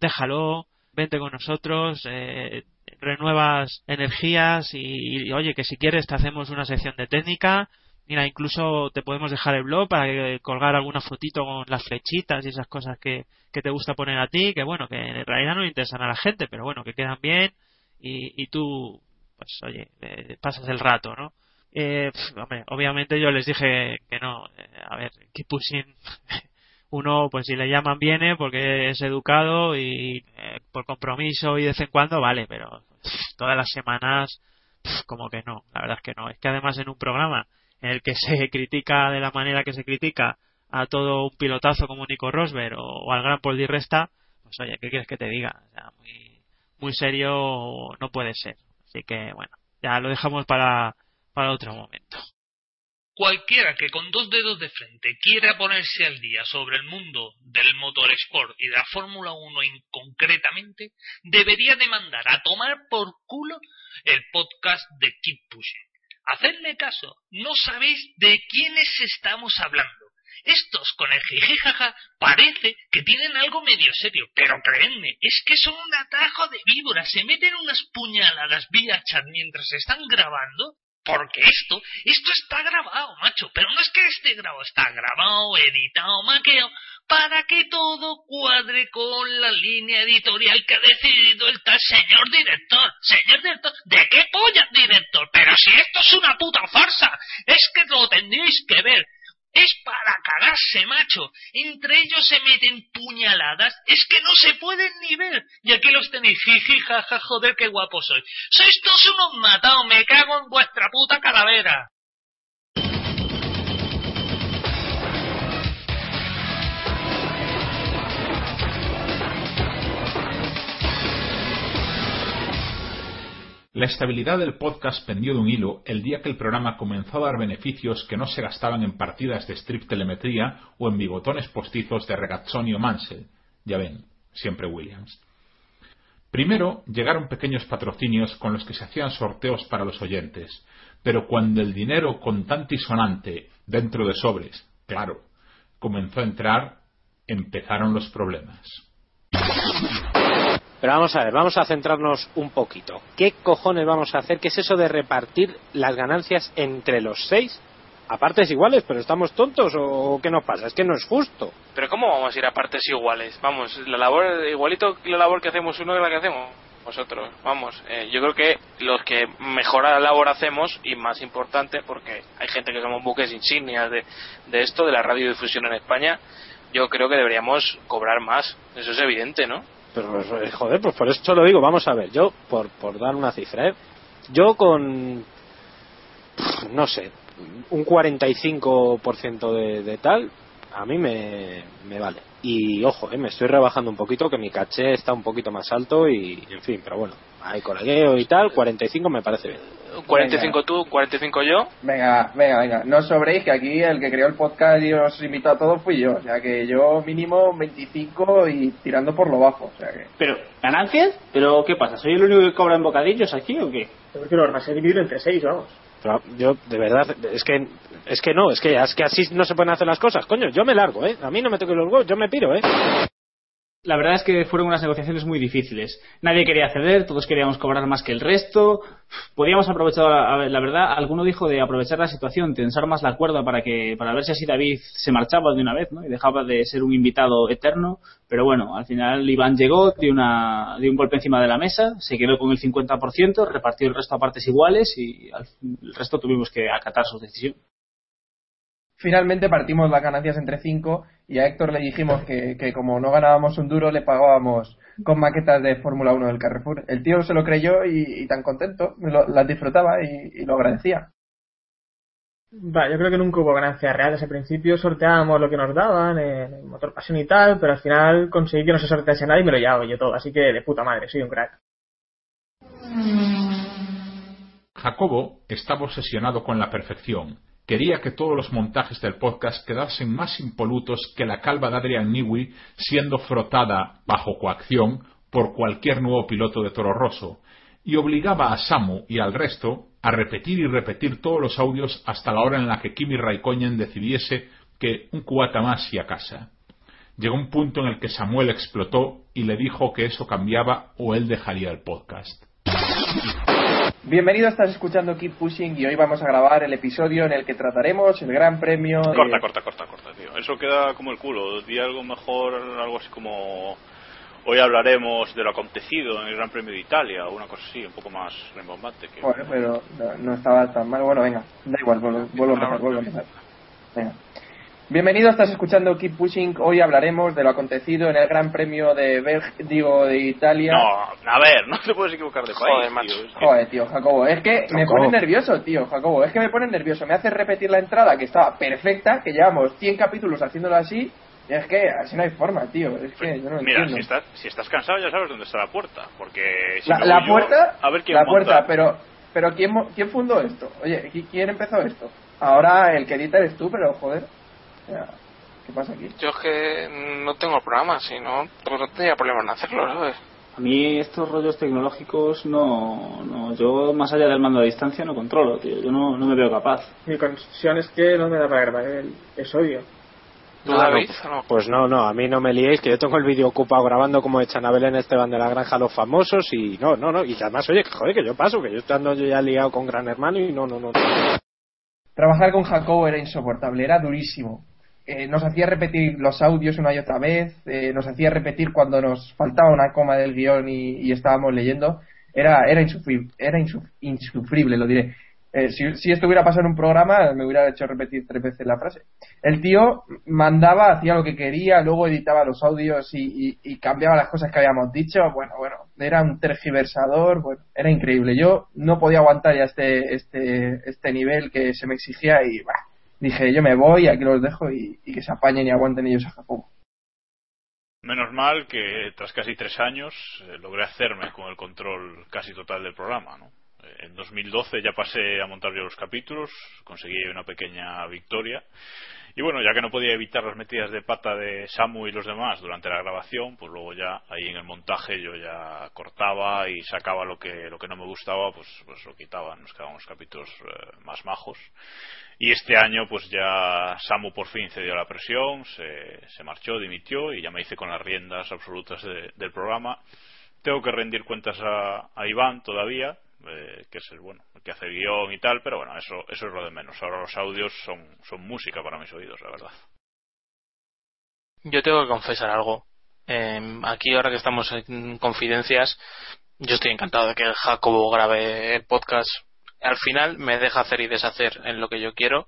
déjalo, vente con nosotros, eh, renuevas energías y, oye, que si quieres te hacemos una sección de técnica. Mira, incluso te podemos dejar el blog para colgar alguna fotito con las flechitas y esas cosas que, que te gusta poner a ti, que bueno, que en realidad no le interesan a la gente, pero bueno, que quedan bien y, y tú, pues oye, eh, pasas el rato, ¿no? Eh, pf, hombre, obviamente yo les dije que no. Eh, a ver, pushing. Uno, pues si le llaman viene porque es educado y eh, por compromiso y de vez en cuando vale, pero todas las semanas como que no. La verdad es que no. Es que además en un programa en el que se critica de la manera que se critica a todo un pilotazo como Nico Rosberg o, o al gran Paul Di Resta, pues oye, ¿qué quieres que te diga? O sea, muy, muy serio no puede ser. Así que bueno, ya lo dejamos para para otro momento. Cualquiera que con dos dedos de frente quiera ponerse al día sobre el mundo del motorsport y de la Fórmula 1 en concretamente, debería demandar a tomar por culo el podcast de Keep Pushing. Hacedle caso, no sabéis de quiénes estamos hablando. Estos con el jijijaja parece que tienen algo medio serio, pero creedme, es que son un atajo de víboras, se meten unas puñaladas vía chat mientras están grabando porque esto, esto está grabado, macho, pero no es que esté grabado, está grabado, editado, maqueado, para que todo cuadre con la línea editorial que ha decidido el tal señor director. Señor director, ¿de qué polla director? Pero si esto es una puta farsa, es que lo tendréis que ver. Es para cagarse, macho. Entre ellos se meten puñaladas. Es que no se pueden ni ver. Y aquí los tenéis. Jiji, jaja, joder, qué guapo soy. Sois todos unos matados. Me cago en vuestra puta calavera. La estabilidad del podcast pendió de un hilo el día que el programa comenzó a dar beneficios que no se gastaban en partidas de strip telemetría o en bigotones postizos de Regazzoni o Mansell. Ya ven, siempre Williams. Primero llegaron pequeños patrocinios con los que se hacían sorteos para los oyentes, pero cuando el dinero contante y sonante dentro de sobres, claro, comenzó a entrar, empezaron los problemas. Pero vamos a ver, vamos a centrarnos un poquito. ¿Qué cojones vamos a hacer? ¿Qué es eso de repartir las ganancias entre los seis? A partes iguales, pero estamos tontos o qué nos pasa? Es que no es justo. Pero ¿cómo vamos a ir a partes iguales? Vamos, la labor, igualito la labor que hacemos uno que la que hacemos vosotros. Vamos, eh, yo creo que los que mejor labor hacemos y más importante, porque hay gente que somos buques insignias de, de esto, de la radiodifusión en España, yo creo que deberíamos cobrar más. Eso es evidente, ¿no? Pero, eh, joder, pues por eso lo digo. Vamos a ver, yo, por, por dar una cifra, ¿eh? yo con, no sé, un 45% de, de tal, a mí me, me vale. Y ojo, eh, me estoy rebajando un poquito, que mi caché está un poquito más alto y, en fin, pero bueno, hay colegueo y tal, 45 me parece bien. 45 tú, 45 yo. Venga, venga, venga. No os sobréis que aquí el que creó el podcast y os invitó a todos fui yo. O sea que yo mínimo 25 y tirando por lo bajo. O sea que... Pero, ¿ganancias? ¿Pero qué pasa? ¿Soy el único que cobra en bocadillos aquí o qué? Creo que lo vas a dividir entre seis, vamos. Pero yo, de verdad, es que es que no, es que, es que así no se pueden hacer las cosas. Coño, yo me largo, ¿eh? A mí no me toque los huevos, yo me piro, ¿eh? La verdad es que fueron unas negociaciones muy difíciles. Nadie quería ceder, todos queríamos cobrar más que el resto. Podíamos aprovechar, la, verdad, alguno dijo de aprovechar la situación, tensar más la cuerda para que para ver si así David se marchaba de una vez, ¿no? Y dejaba de ser un invitado eterno. Pero bueno, al final Iván llegó, dio, una, dio un golpe encima de la mesa, se quedó con el 50%, repartió el resto a partes iguales y el resto tuvimos que acatar su decisión. Finalmente partimos las ganancias entre cinco y a Héctor le dijimos que, que como no ganábamos un duro le pagábamos con maquetas de Fórmula 1 del Carrefour. El tío se lo creyó y, tan contento, lo, las disfrutaba y, lo agradecía. Va, yo creo que nunca hubo ganancias reales. Al principio sorteábamos lo que nos daban, el motor pasión y tal, pero al final conseguí que no se sortease nada y me lo llevaba yo todo. Así que de puta madre, soy un crack. Jacobo estaba obsesionado con la perfección. Quería que todos los montajes del podcast quedasen más impolutos que la calva de Adrian Newey siendo frotada bajo coacción por cualquier nuevo piloto de Toro Rosso, y obligaba a Samu y al resto a repetir y repetir todos los audios hasta la hora en la que Kimi Raikkonen decidiese que un cubata más y a casa. Llegó un punto en el que Samuel explotó y le dijo que eso cambiaba o él dejaría el podcast. Bienvenido, estás escuchando Keep Pushing y hoy vamos a grabar el episodio en el que trataremos el Gran Premio. Corta, corta, corta, corta, tío. Eso queda como el culo. Di algo mejor, algo así como. Hoy hablaremos de lo acontecido en el Gran Premio de Italia o una cosa así, un poco más rembombante. Que... Bueno, pero no, estaba tan mal. Bueno, venga, da igual, vuelvo, vuelvo a empezar, vuelvo a empezar. Venga. Bienvenido, estás escuchando Keep Pushing. Hoy hablaremos de lo acontecido en el Gran Premio de digo, de Italia. No, a ver, no te puedes equivocar de país, Joder, tío. Joder, tío, Jacobo. Es que me pone nervioso, tío, Jacobo. Es que me pone nervioso. Me hace repetir la entrada que estaba perfecta, que llevamos 100 capítulos haciéndolo así. Y es que así no hay forma, tío. Es que yo no Mira, si estás, si estás cansado ya sabes dónde está la puerta. Porque si la, la puerta, a ver quién la puerta, pero, pero ¿quién, ¿quién fundó esto? Oye, ¿quién empezó esto? Ahora el que edita eres tú, pero joder. ¿Qué pasa aquí? Yo es que no tengo programa, si no, pues no tenía problema en hacerlo, ¿sabes? A mí estos rollos tecnológicos no, no, yo más allá del mando a distancia no controlo, tío, yo no, no me veo capaz. Mi conclusión es que no me da para grabar el episodio. ¿Tú, David? Pues no, no, a mí no me liéis, que yo tengo el vídeo ocupado grabando como echan a Belén Esteban de la Granja los famosos y no, no, no, y además, oye, joder, que yo paso, que yo estando yo ya liado con Gran Hermano y no, no, no. Trabajar con Jacobo era insoportable, era durísimo. Eh, nos hacía repetir los audios una y otra vez, eh, nos hacía repetir cuando nos faltaba una coma del guion y, estábamos leyendo. Era, era, insufrible, era insufrible, lo diré. Eh, si, si, esto hubiera pasado en un programa, me hubiera hecho repetir tres veces la frase. El tío mandaba, hacía lo que quería, luego editaba los audios y, y, cambiaba las cosas que habíamos dicho. Bueno, bueno, era un tergiversador, bueno, era increíble. Yo no podía aguantar ya este, este, este nivel que se me exigía y, bah, dije, yo me voy, aquí los dejo y, que se apañen y aguanten ellos a Japón. Menos mal que tras casi tres años eh, logré hacerme con el control casi total del programa. ¿no? Eh, en 2012 ya pasé a montar yo los capítulos, conseguí una pequeña victoria y bueno, ya que no podía evitar las metidas de pata de Samu y los demás durante la grabación, pues luego ya ahí en el montaje yo ya cortaba y sacaba lo que lo que no me gustaba, pues pues lo quitaba, nos quedaban unos capítulos eh, más majos. Y este año pues ya Samu por fin cedió la presión, se, se marchó, dimitió y ya me hice con las riendas absolutas del programa. Tengo que rendir cuentas a Iván todavía, eh, que es el bueno el que hace guion y tal pero bueno eso eso es lo de menos. Ahora los audios son son música para mis oídos la verdad. Yo tengo que confesar algo. Em, aquí ahora que estamos en confidencias yo estoy encantado de que Jacobo grabe el podcast. Al final me deja hacer y deshacer en lo que yo quiero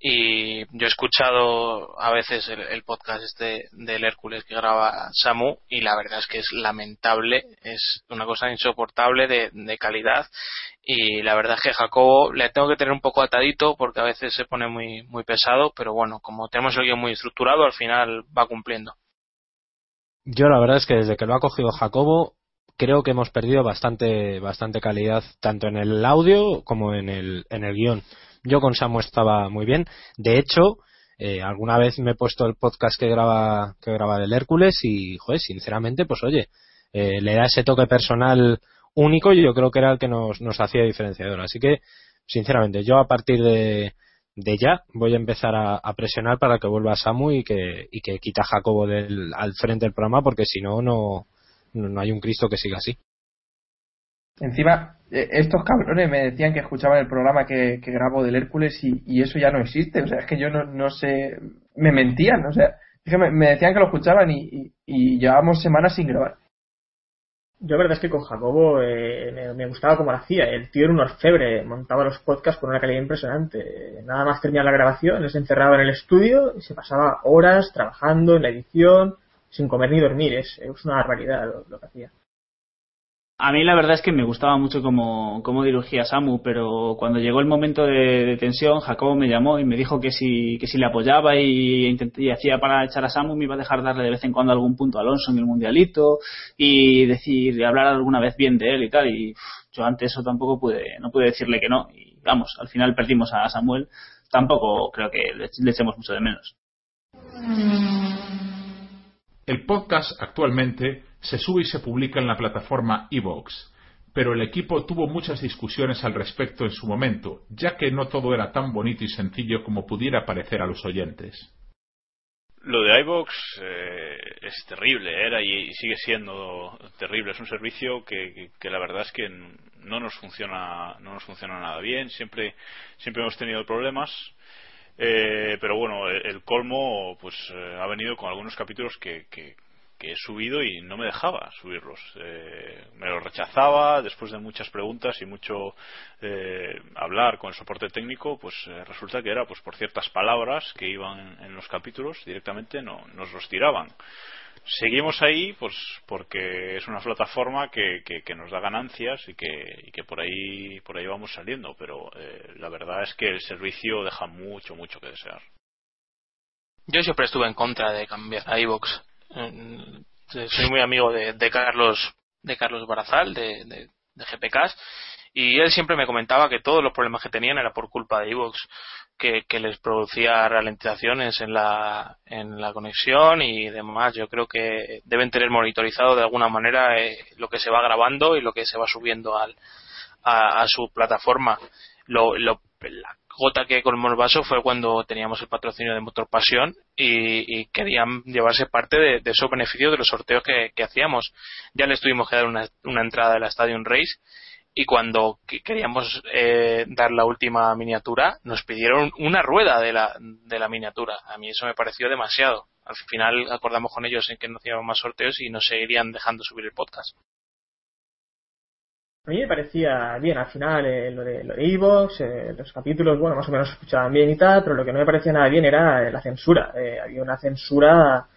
y yo he escuchado a veces el, podcast este del Hércules que graba Samu y la verdad es que es lamentable es una cosa insoportable de, calidad y la verdad es que Jacobo le tengo que tener un poco atadito porque a veces se pone muy muy pesado pero bueno como tenemos el guion muy estructurado al final va cumpliendo yo la verdad es que desde que lo ha cogido Jacobo creo que hemos perdido bastante, bastante calidad tanto en el audio como en el, en el guion. Yo con Samu estaba muy bien. De hecho, eh, alguna vez me he puesto el podcast que graba, que graba del Hércules y, joder, sinceramente, pues oye, eh, le da ese toque personal único y yo creo que era el que nos, nos hacía diferenciador. Así que, sinceramente, yo a partir de, de ya voy a empezar a, presionar para que vuelva Samu y que, y que quita a Jacobo del, al frente del programa porque si no, no, no hay un Cristo que siga así. Encima, eh, estos cabrones me decían que escuchaban el programa que, que grabo del Hércules y, eso ya no existe. O sea, es que yo no, no sé. Me mentían, o sea, me, me decían que lo escuchaban y, y, llevábamos semanas sin grabar. Yo la verdad es que con Jacobo eh, me, gustaba como lo hacía. El tío era un orfebre, montaba los podcasts con una calidad impresionante. Nada más terminaba la grabación, se encerraba en el estudio y se pasaba horas trabajando en la edición, sin comer ni dormir. Es, es una barbaridad lo que hacía. A mí la verdad es que me gustaba mucho cómo, cómo dirigía Samu, pero cuando llegó el momento de, tensión, Jacobo me llamó y me dijo que si, que si le apoyaba y, y hacía para echar a Samu, me iba a dejar darle de vez en cuando algún punto a Alonso en el mundialito y decir, hablar alguna vez bien de él y tal. Y yo ante eso tampoco pude, no pude decirle que no. Y vamos, al final perdimos a Samuel. Tampoco creo que le, le echemos mucho de menos. El podcast actualmente se sube y se publica en la plataforma Evox, pero el equipo tuvo muchas discusiones al respecto en su momento, ya que no todo era tan bonito y sencillo como pudiera parecer a los oyentes. Lo de iBox eh, es terrible, era y, sigue siendo terrible. Es un servicio que, que- que la verdad es que no nos funciona, no nos funciona nada bien. Siempre, siempre hemos tenido problemas. Eh, pero bueno, el, colmo pues eh, ha venido con algunos capítulos que, que, que he subido y no me dejaba subirlos. Eh, me los rechazaba después de muchas preguntas y mucho eh, hablar con el soporte técnico, pues eh, resulta que era pues por ciertas palabras que iban en los capítulos directamente no nos los tiraban. Seguimos ahí pues porque es una plataforma que, que, nos da ganancias y que, por ahí por ahí vamos saliendo, pero eh, la verdad es que el servicio deja mucho mucho que desear. Yo siempre estuve en contra de cambiar a iVoox. Eh, Soy muy amigo de, de Carlos de Carlos Barazal de, de, y él siempre me comentaba que todos los problemas que tenían era por culpa de iVoox que, que les producía ralentizaciones en la, en la conexión y demás. Yo creo que deben tener monitorizado de alguna manera eh, lo que se va grabando y lo que se va subiendo al, a, su plataforma. Lo, lo, la gota que colmó el vaso fue cuando teníamos el patrocinio de Motor Pasión y, querían llevarse parte de, de esos beneficios de los sorteos que, que hacíamos. Ya les tuvimos que dar una, una entrada de la Stadium Race y cuando que- queríamos eh, dar la última miniatura nos pidieron una rueda de la, de la miniatura. A mí eso me pareció demasiado. Al final acordamos con ellos en que no hacíamos más sorteos y nos seguirían dejando subir el podcast. A mí me parecía bien, al final, eh, lo de lo de Evox, eh, los capítulos, bueno, más o menos escuchaban bien y tal, pero lo que no me parecía nada bien era eh, la censura. Eh, había una censura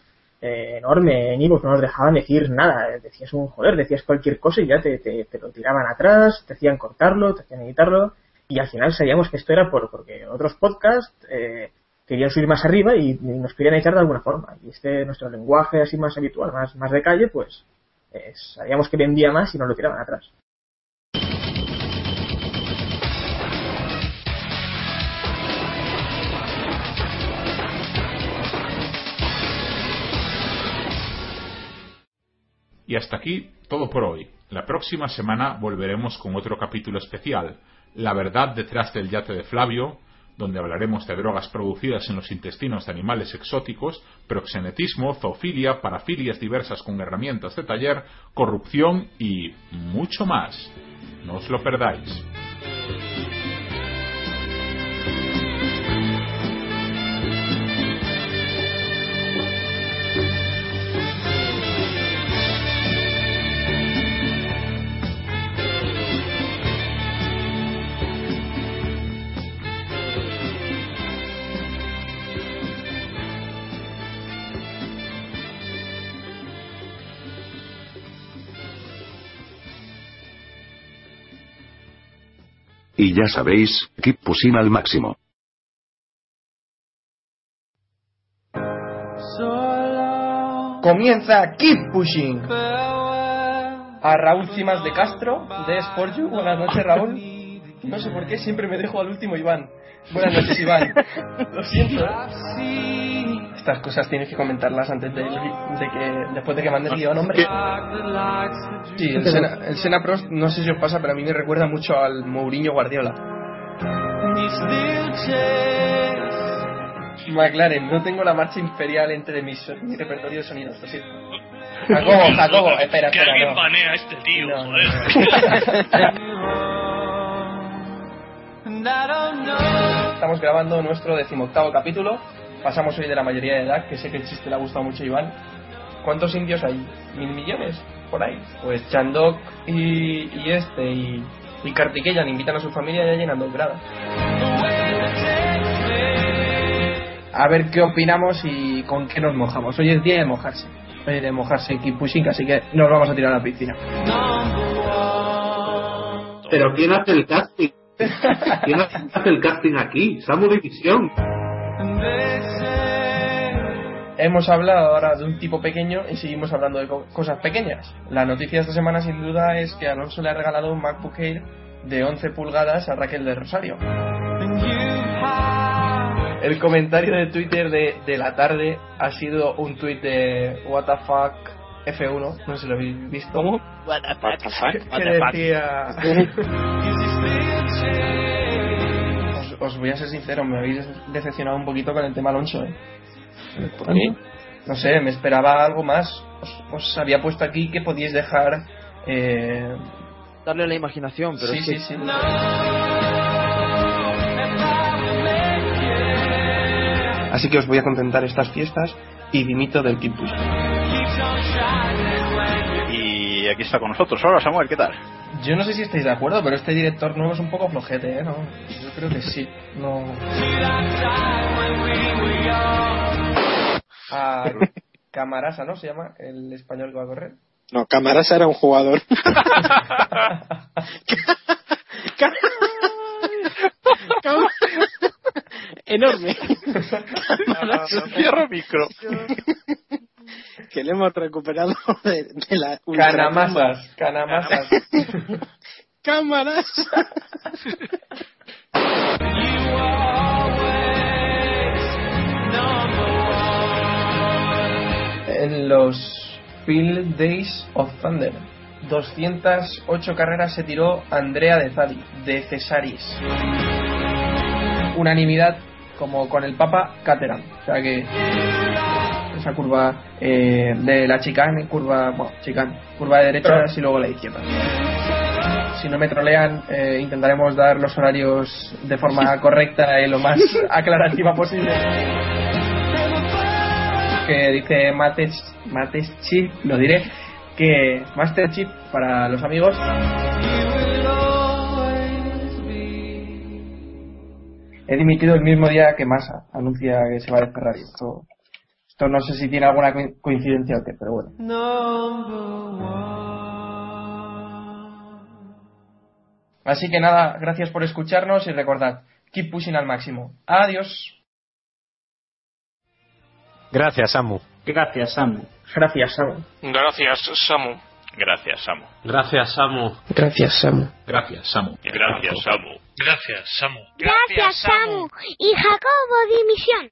eh, enorme en Evox, no nos dejaban decir nada. Decías un joder, decías cualquier cosa y ya te, te, te lo tiraban atrás, te hacían cortarlo, te hacían editarlo, y al final sabíamos que esto era por porque otros podcasts eh, querían subir más arriba y, y nos querían editar de alguna forma. Y este, nuestro lenguaje así más habitual, más, más de calle, pues eh, sabíamos que vendía más y nos lo tiraban atrás. Y hasta aquí todo por hoy. La próxima semana volveremos con otro capítulo especial, La verdad detrás del yate de Flavio, donde hablaremos de drogas producidas en los intestinos de animales exóticos, proxenetismo, zoofilia, parafilias diversas con herramientas de taller, corrupción y mucho más. No os lo perdáis. Y ya sabéis, keep pushing al máximo. Comienza Keep Pushing. A Raúl Cimas de Castro, de Sport You. Buenas noches, Raúl. No sé por qué siempre me dejo al último Iván. Buenas noches, Iván. Lo siento. Estas cosas tienes que comentarlas antes de, de que después de que mandes guion, hombre. Sí, el Sena, el Sena Prost, no sé si os pasa, pero a mí me recuerda mucho al Mourinho Guardiola. McLaren, no tengo la marcha imperial entre mis, mi repertorio de sonidos, lo siento. Jacobo, Jacobo, espera, que espera, alguien no. banea a este tío, No, no, joder. Estamos grabando nuestro decimoctavo capítulo. Pasamos hoy de la mayoría de edad, que sé que el chiste le ha gustado mucho a Iván. ¿Cuántos indios hay? ¿Mil millones? Por ahí. Pues Chandok y, y este y, y Kartikeyan invitan a su familia ya llenando grado. A ver qué opinamos y con qué nos mojamos. Hoy es día de mojarse. eh, de mojarse Keep Pushing, así que nos vamos a tirar a la piscina. Pero ¿quién hace el casting? ¿Quién hace el casting aquí? Samu División. Hemos hablado ahora de un tipo pequeño y seguimos hablando de co- cosas pequeñas. La noticia de esta semana sin duda es que Alonso le ha regalado un MacBook Air de 11 pulgadas a Raquel de Rosario. El comentario de Twitter de, de la tarde ha sido un tweet de What the fuck F1, no sé si lo habéis visto. ¿Cómo? What the fuck? decía... os, os voy a ser sincero, me habéis decepcionado un poquito con el tema Alonso, ¿eh? ¿Por qué? No sé, me esperaba algo más. Os, os había puesto aquí que podíais dejar... Eh... Darle la imaginación, pero Sí, es que... sí, sí. Así que os voy a contentar estas fiestas y dimito del Pushing. Y aquí está con nosotros. Hola Samuel, ¿qué tal? Yo no sé si estáis de acuerdo, pero este director nuevo es un poco flojete, ¿eh? ¿No? Yo creo que sí. No. Ah, Camarasa, ¿no? Se llama el español que va a correr. No, Camarasa era un jugador. Enorme. Cierro micro. que le hemos recuperado de, de la Canamasas, Canamasas. Cámaras. Los Field Days of Thunder. 208 carreras se tiró Andrea de Zali, de Cesaris. Unanimidad, como con el Papa, Caterham. O sea que esa curva eh, de la chicane, curva, bueno, chicane, curva de derecha y luego la izquierda. Si no me trolean, eh, intentaremos dar los horarios de forma correcta y lo más aclarativa posible que dice Mates, Mates Chip, lo diré, que Master Chip para los amigos. He dimitido el mismo día que Massa anuncia que se va de Ferrari. Esto, esto no sé si tiene alguna co- coincidencia o qué, pero bueno. Así que nada, gracias por escucharnos y recordad, keep pushing al máximo. Adiós. Gracias, Samu. Gracias, Samu. Gracias, Samu. Gracias, Samu. Gracias, Samu. Gracias, Samu. Gracias, Samu. Gracias, Samu. Gracias, Samu. Gracias, Samu. Gracias, Samu. Y Jacobo Dimisión.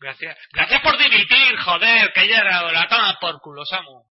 Gracias. Gracias por dimitir, joder, que ya era hora. Toma por culo, Samu.